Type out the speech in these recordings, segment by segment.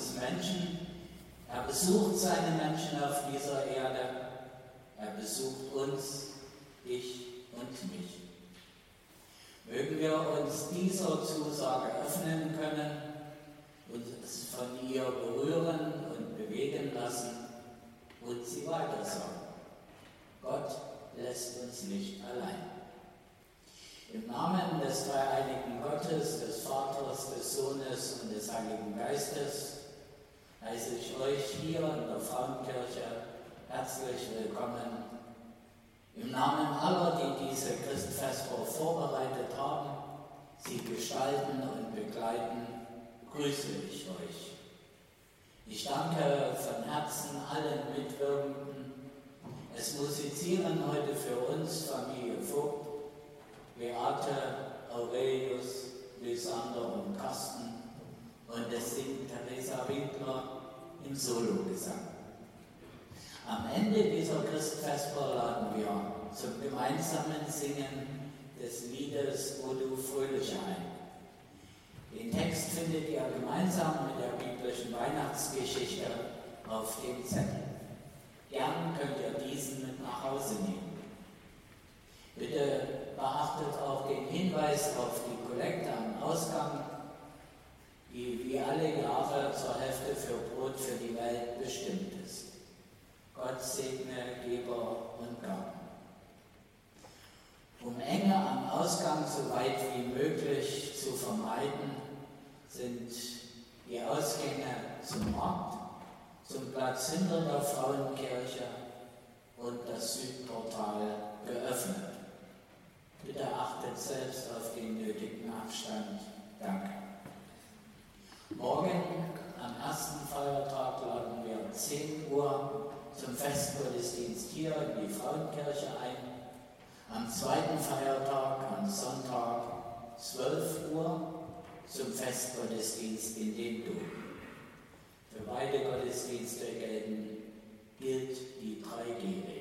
uns Menschen, er besucht seine Menschen auf dieser Erde, er besucht uns, dich und mich. Mögen wir uns dieser Zusage öffnen können und es von ihr berühren und bewegen lassen und sie weitersagen. Gott lässt uns nicht allein. Im Namen des dreieinigen Gottes, des Vaters, des Sohnes und des Heiligen Geistes heiße ich euch hier in der Frauenkirche herzlich willkommen. Im Namen aller, die diese Christfestwoche vorbereitet haben, sie gestalten und begleiten, grüße ich euch. Ich danke von Herzen allen Mitwirkenden. Es musizieren heute für uns Familie Vogt, Beate, Aurelius, Lysander und Carsten und es singt Theresa Winkler im Sologesang. Am Ende dieser Christfesper laden wir zum gemeinsamen Singen des Liedes O du Fröhliche ein. Den Text findet ihr gemeinsam mit der biblischen Weihnachtsgeschichte auf dem Zettel. Gern könnt ihr diesen mit nach Hause nehmen. Bitte beachtet auch den Hinweis auf die Kollekte am Ausgang, die wie alle Jahre zur Hälfte für Brot für die Welt bestimmt ist. Gott segne Geber und Gaben. Um Enge am Ausgang so weit wie möglich zu vermeiden, sind die Ausgänge zum Markt, zum Platz hinter der Frauenkirche und das Südportal geöffnet. Bitte achtet selbst auf den nötigen Abstand. Danke. Morgen am ersten Feiertag laden wir 10 Uhr zum Festgottesdienst hier in die Frauenkirche ein. Am zweiten Feiertag, am Sonntag, 12 Uhr, zum Festgottesdienst in den Dom. Für beide Gottesdienste gelten, gilt die 3G-Regel.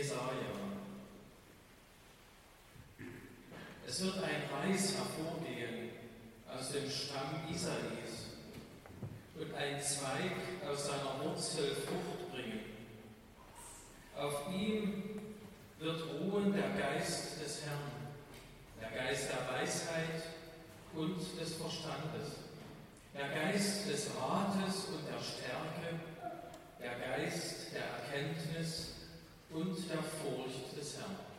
Jesaja. Es wird ein Reis hervorgehen aus dem Stamm Isais und ein Zweig aus seiner Wurzel Frucht bringen. Auf ihm wird ruhen der Geist des Herrn, der Geist der Weisheit und des Verstandes, der Geist des Rates und der Stärke, der Geist der Erkenntnis und der Furcht des Herrn.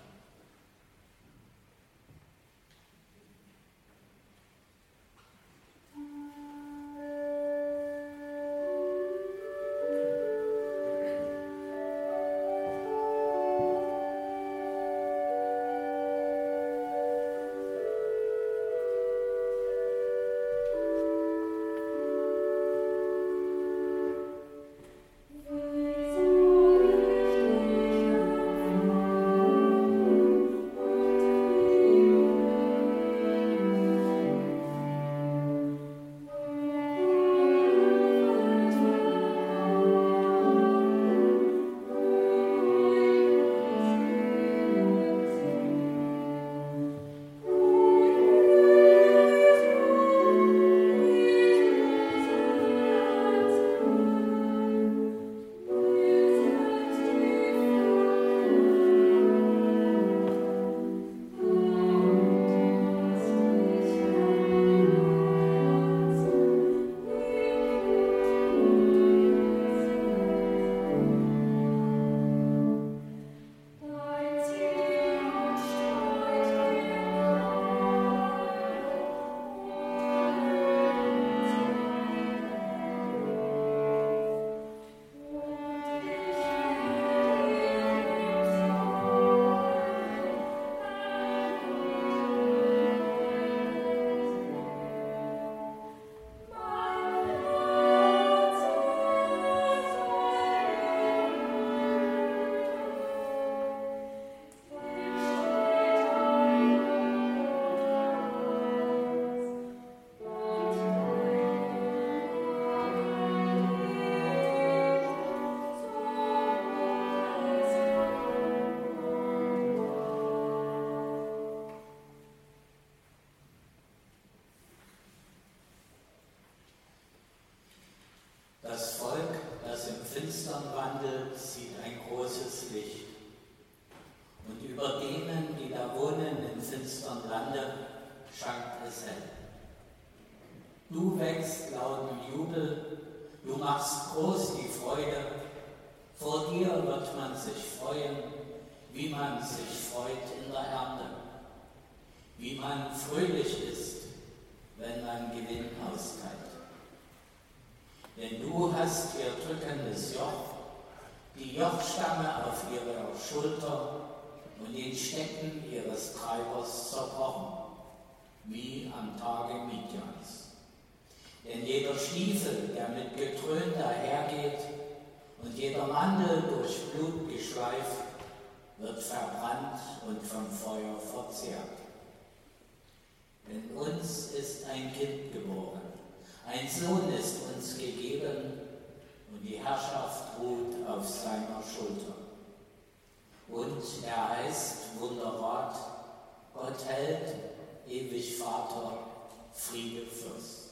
Jochstange auf ihrer Schulter und den Stecken ihres Treibers zerbrochen, wie am Tage Midians. Denn jeder Stiefel, der mit Getrön dahergeht, und jeder Mandel durch Blut geschleift, wird verbrannt und vom Feuer verzehrt. Denn uns ist ein Kind geboren, ein Sohn ist uns gegeben die Herrschaft ruht auf seiner Schulter. Und er heißt Wunderrat, Gott hält, ewig Vater, Friede Fürst.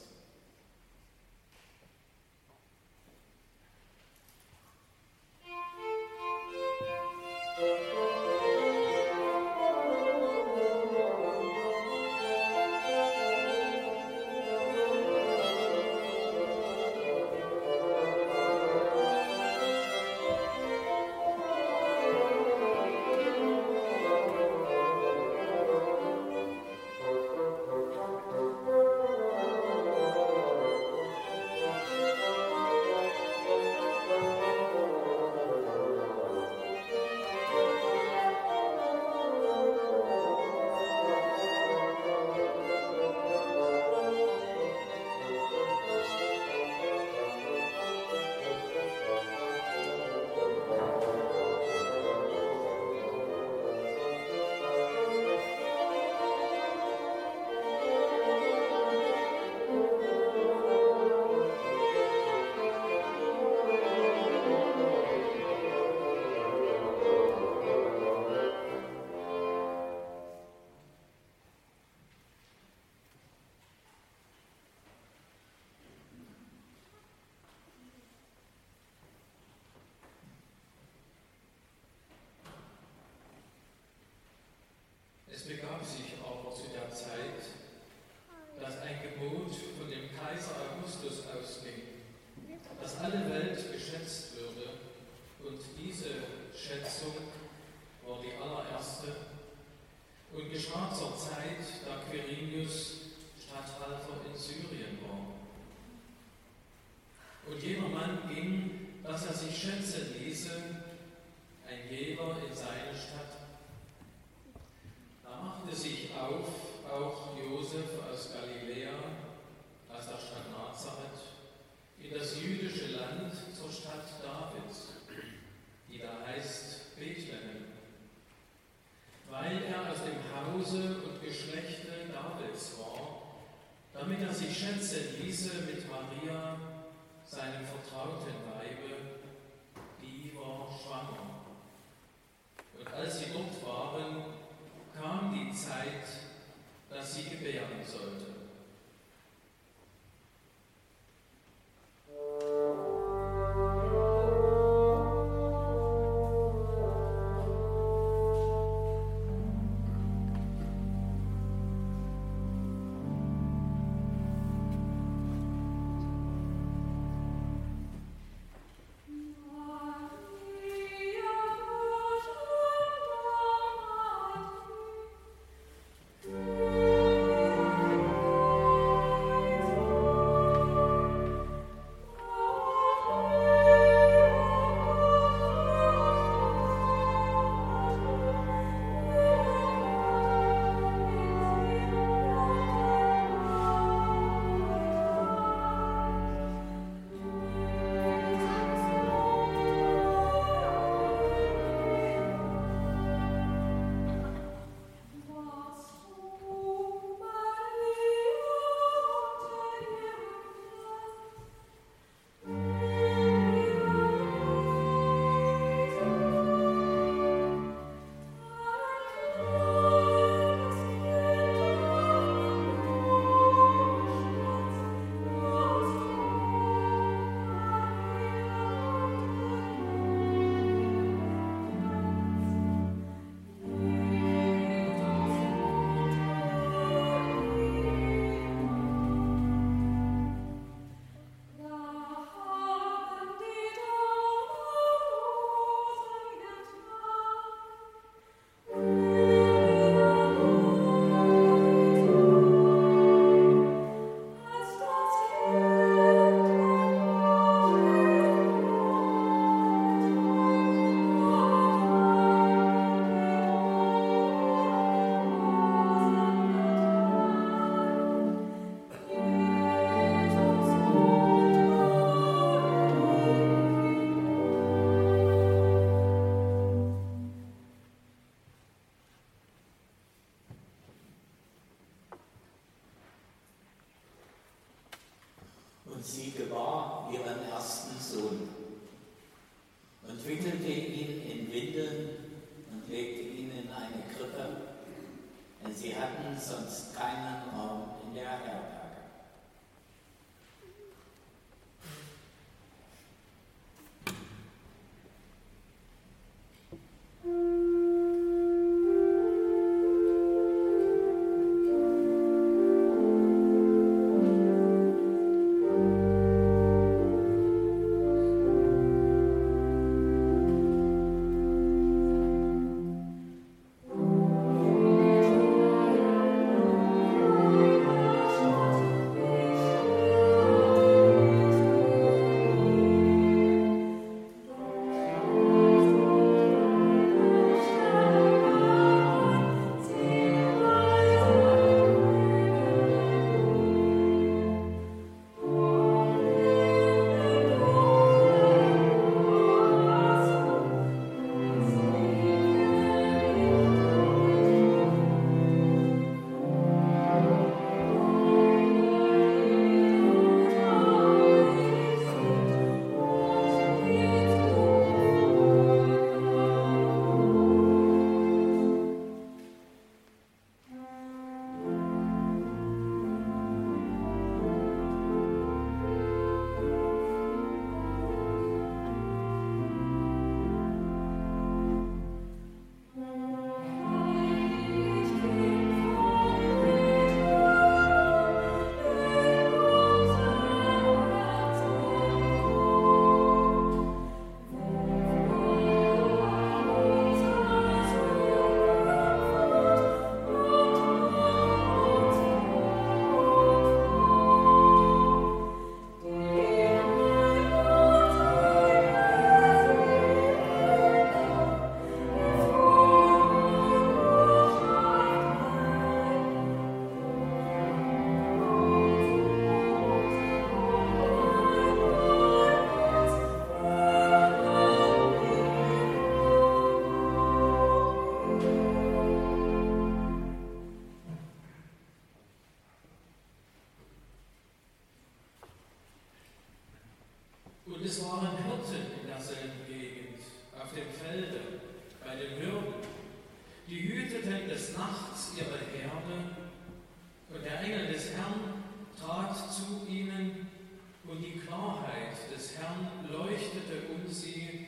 sie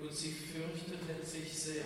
und sie fürchteten sich sehr.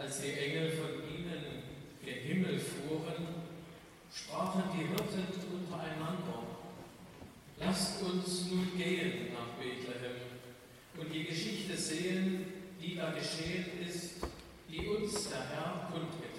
als die Engel von ihnen den Himmel fuhren, sprachen die Hirten untereinander, lasst uns nun gehen nach Bethlehem und die Geschichte sehen, die da geschehen ist, die uns der Herr kundgetan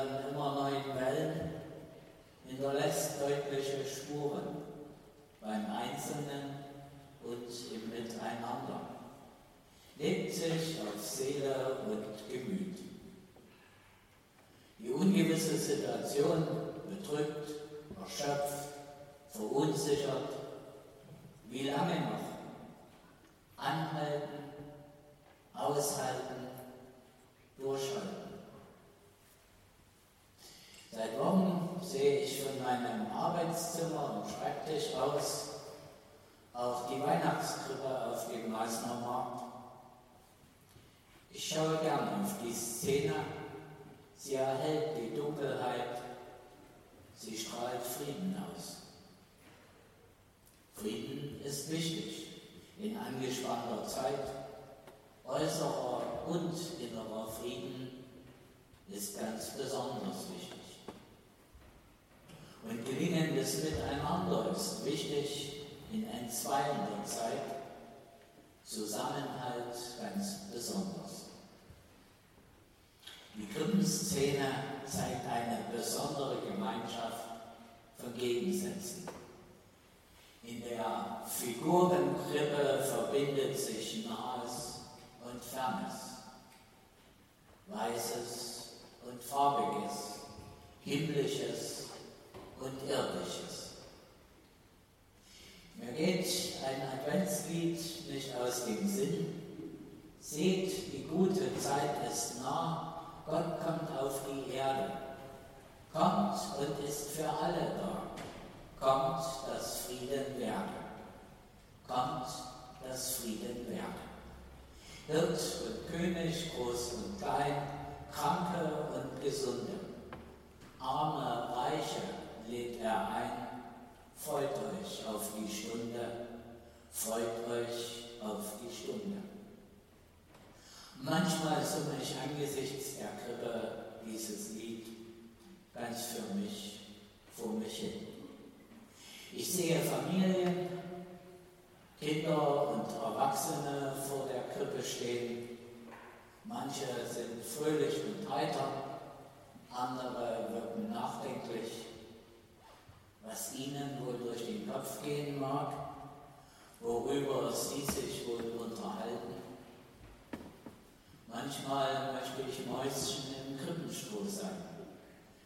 ihren immer neuen Wellen hinterlässt deutliche Spuren beim Einzelnen und im Miteinander, lebt sich auf Seele und Gemüt. Die ungewisse Situation bedrückt, erschöpft, verunsichert. Wie lange noch? Anhalten, aushalten, durchhalten. Seit Wochen sehe ich von meinem Arbeitszimmer und Schreibtisch aus auf die Weihnachtskrippe auf dem Meißner Markt. Ich schaue gern auf die Szene. Sie erhält die Dunkelheit. Sie strahlt Frieden aus. Frieden ist wichtig in angespannter Zeit. Äußerer und innerer Frieden ist ganz besonders wichtig. Und gelingendes Miteinander ist wichtig in entzweiender Zeit, Zusammenhalt ganz besonders. Die Krippenszene zeigt eine besondere Gemeinschaft von Gegensätzen. In der Figurenkrippe verbindet sich Nahes und Fernes, Weißes und Farbiges, Himmlisches und Irdisches. Mir geht ein Adventslied nicht aus dem Sinn. Seht, die gute Zeit ist nah, Gott kommt auf die Erde, kommt und ist für alle da kommt das Frieden werde. Kommt das Frieden werde. Hirt und König, groß und klein, Kranke und Gesunde, Arme, Reiche lädt er ein. Freut euch auf die Stunde, freut euch auf die Stunde. Manchmal summe ich angesichts der Krippe dieses Lied ganz für mich vor mich hin. Ich sehe Familien, Kinder und Erwachsene vor der Krippe stehen. Manche sind fröhlich und heiter, andere wirken nachdenklich, was ihnen wohl durch den Kopf gehen mag, worüber sie sich wohl unterhalten. Manchmal möchte ich Mäuschen im Krippenstroh sein,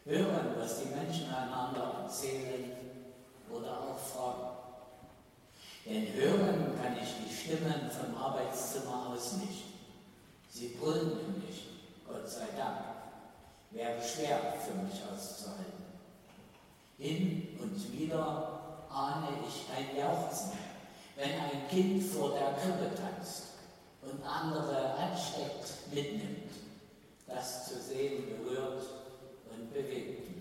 hören, was die Menschen einander erzählen oder auch fragen. Denn hören kann ich die Stimmen vom Arbeitszimmer aus nicht. Sie brüllen nämlich, Gott sei Dank. Wäre schwer für mich auszuhalten. Hin und wieder ahne ich ein Jauchzen, wenn ein Kind vor der Krippe tanzt und andere ansteckt, mitnimmt. Das zu sehen berührt und bewegt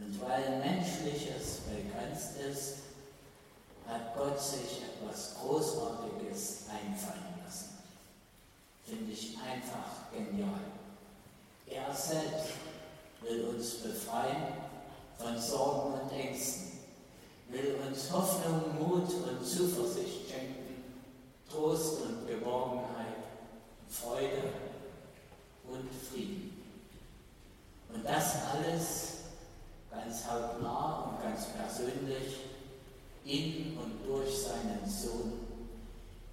Und weil Menschliches begrenzt ist, hat Gott sich etwas Großartiges einfallen lassen. Finde ich einfach genial. Er selbst will uns befreien von Sorgen und Ängsten. will uns Hoffnung, Mut und Zuversicht schenken, Trost und Geborgenheit, Freude und Frieden. Und das alles ganz hautnah und ganz persönlich in und durch seinen Sohn,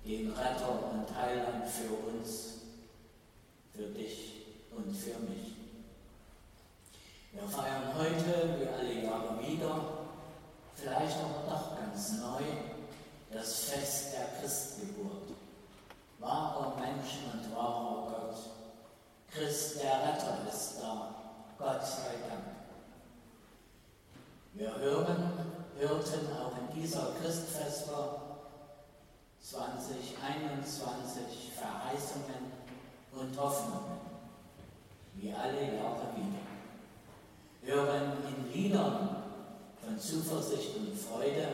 den Retter und Heiland für uns, für dich und für mich. Wir feiern heute, wie alle Jahre wieder, vielleicht aber doch ganz neu, das Fest der Christgeburt. Wahrer Mensch und wahrer Gott. Christ, der Retter, ist da. Gott sei Dank. Wir hören, hörten auch in dieser Christfestwoche 2021 Verheißungen und Hoffnungen, wie alle Jahre wieder. Hören in Liedern von Zuversicht und Freude,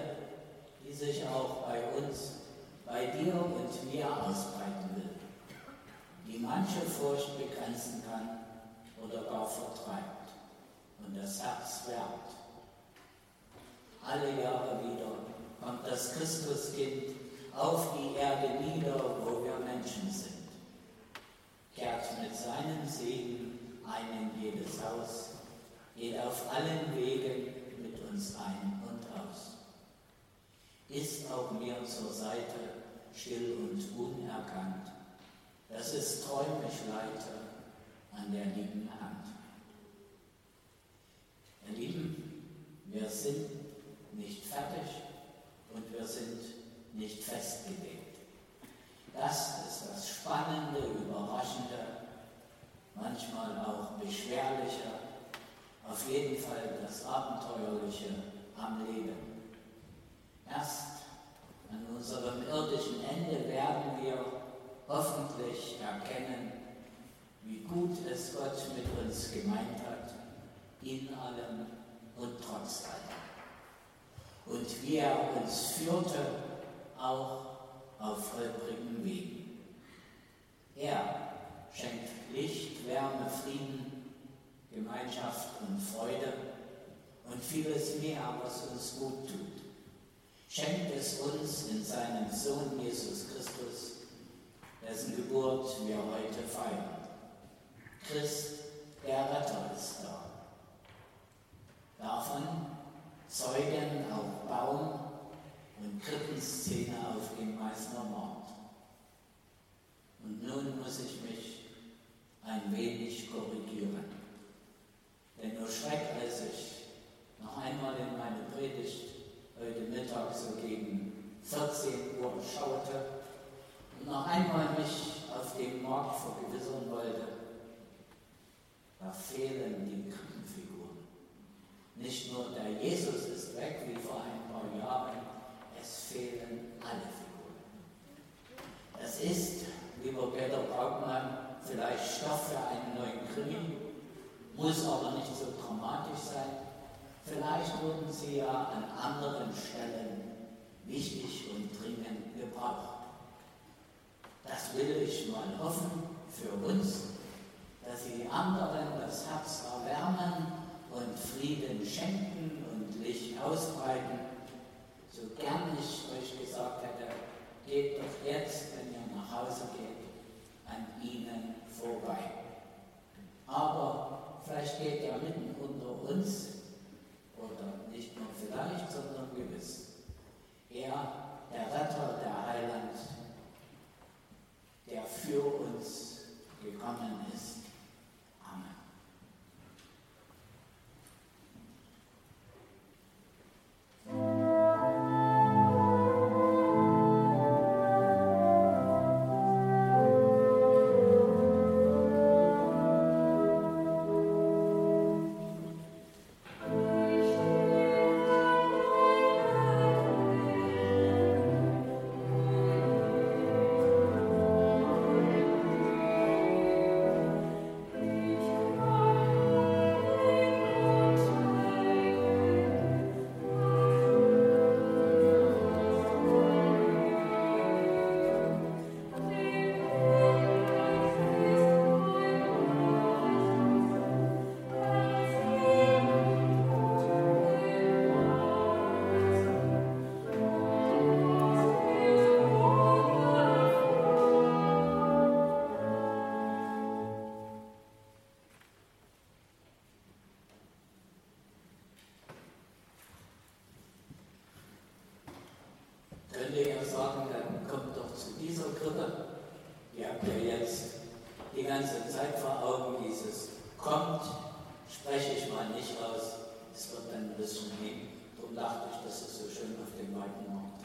die sich auch bei uns, bei dir und mir ausbreiten will, die manche Furcht begrenzen kann oder gar vertreibt und das Herz wärmt. Alle Jahre wieder kommt das Christuskind auf die Erde nieder, wo wir Menschen sind, kehrt mit seinen Segen ein in jedes Haus, geht auf allen Wegen mit uns ein und aus. Ist auch mir zur Seite still und unerkannt, dass es treu mich leite an der lieben Hand. Ihr Lieben, wir sind nicht fertig und wir sind nicht festgelegt. Das ist das Spannende, Überraschende, manchmal auch Beschwerliche, auf jeden Fall das Abenteuerliche am Leben. Erst an unserem irdischen Ende werden wir hoffentlich erkennen, wie gut es Gott mit uns gemeint hat, in allem und trotz allem. Und wie er uns führte, auch auf holprigen Wegen. Er schenkt Licht, Wärme, Frieden, Gemeinschaft und Freude und vieles mehr, was uns gut tut. Schenkt es uns in seinem Sohn Jesus Christus, dessen Geburt wir heute feiern. Christ, der Retter ist da. Davon zeugen auch Baum und Krippenszene auf dem Meißner Mord. Und nun muss ich mich ein wenig korrigieren. Denn nur Schreck, als ich noch einmal in meine Predigt heute Mittag so gegen 14 Uhr schaute und noch einmal mich auf dem Markt vergewissern wollte, da fehlen die Krippenfiguren. Nicht nur der Jesus ist weg wie vor ein paar Jahren, es fehlen alle Figuren. Es ist, lieber Peter Braukmann, vielleicht Stoff für einen neuen Krimi, muss aber nicht so dramatisch sein. Vielleicht wurden sie ja an anderen Stellen wichtig und dringend gebraucht. Das will ich mal hoffen für uns dass sie anderen das Herz erwärmen und Frieden schenken und Licht ausbreiten. So gern ich euch gesagt hätte, geht doch jetzt, wenn ihr nach Hause geht, an ihnen vorbei. Aber vielleicht geht er mitten unter uns, dachte ich, das so schön auf dem weiten Markt.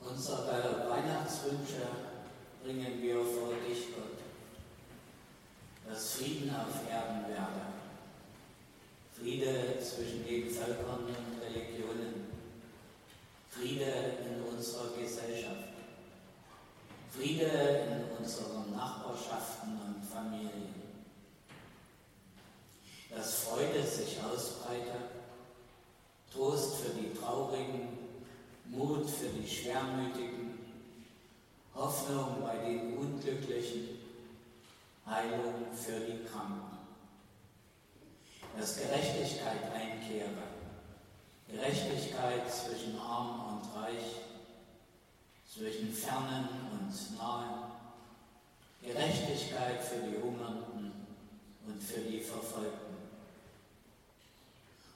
Unsere Weihnachtswünsche bringen wir vor dich, Gott, dass Frieden auf Erden werde, Friede zwischen den Völkern und Religionen, Friede in unserer Gesellschaft, Friede in unseren Nachbarschaften und Familien, dass Freude sich ausbreitet, Trost für die Traurigen, Mut für die Schwermütigen, Hoffnung bei den Unglücklichen, Heilung für die Kranken. Dass Gerechtigkeit einkehre, Gerechtigkeit zwischen Arm und Reich, zwischen Fernen und Nahen, Gerechtigkeit für die Hungernden und für die Verfolgten.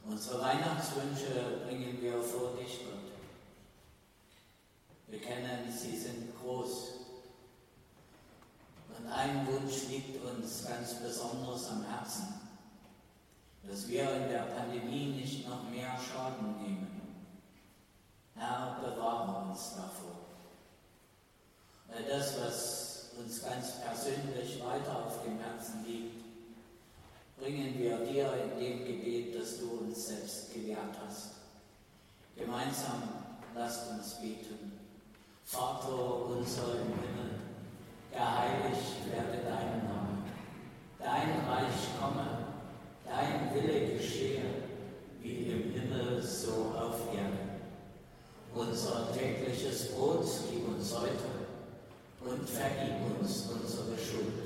Unsere Weihnachtswünsche bringen wir vor dich, Gott. Wir kennen, sie sind groß. Und ein Wunsch liegt uns ganz besonders am Herzen, dass wir in der Pandemie nicht noch mehr Schaden nehmen. Herr, bewahre uns davor. Weil das, was uns ganz persönlich weiter auf dem Herzen liegt, bringen wir dir in dem Gebet, das du uns selbst gelehrt hast. Gemeinsam lasst uns beten. Vater unser im Himmel, geheiligt werde dein Name, dein Reich komme, dein Wille geschehe, wie im Himmel so auf Erden. Unser tägliches Brot gib uns heute und vergib uns unsere Schuld,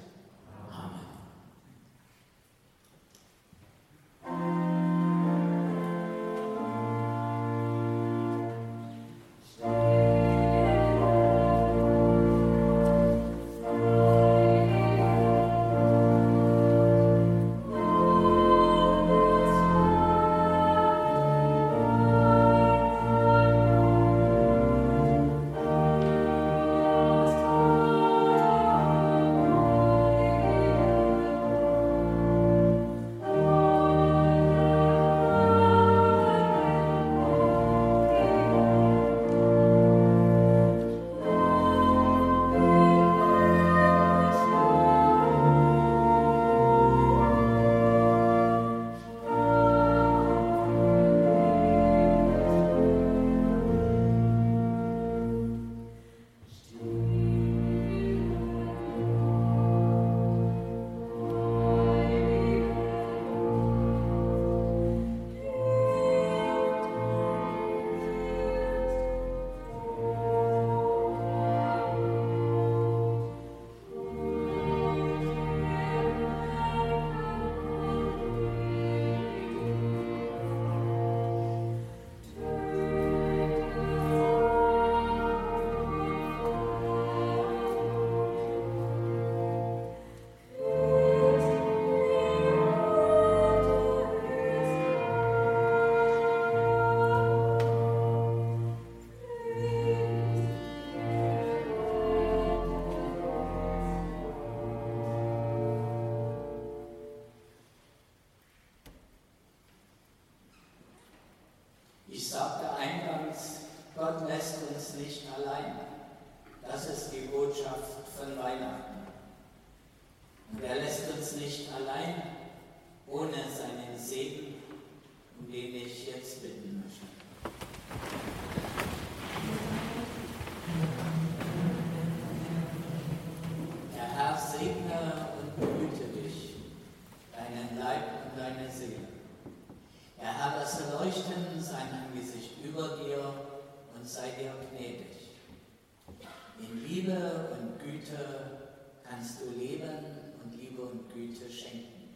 Güte kannst du leben und Liebe und Güte schenken.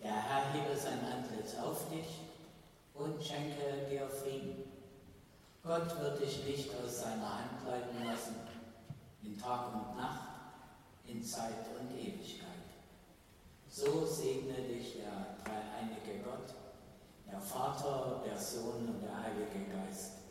Der Herr hebe sein Antlitz auf dich und schenke dir Frieden. Gott wird dich nicht aus seiner Hand leiten lassen, in Tag und Nacht, in Zeit und Ewigkeit. So segne dich der dreieinige Gott, der Vater, der Sohn und der Heilige Geist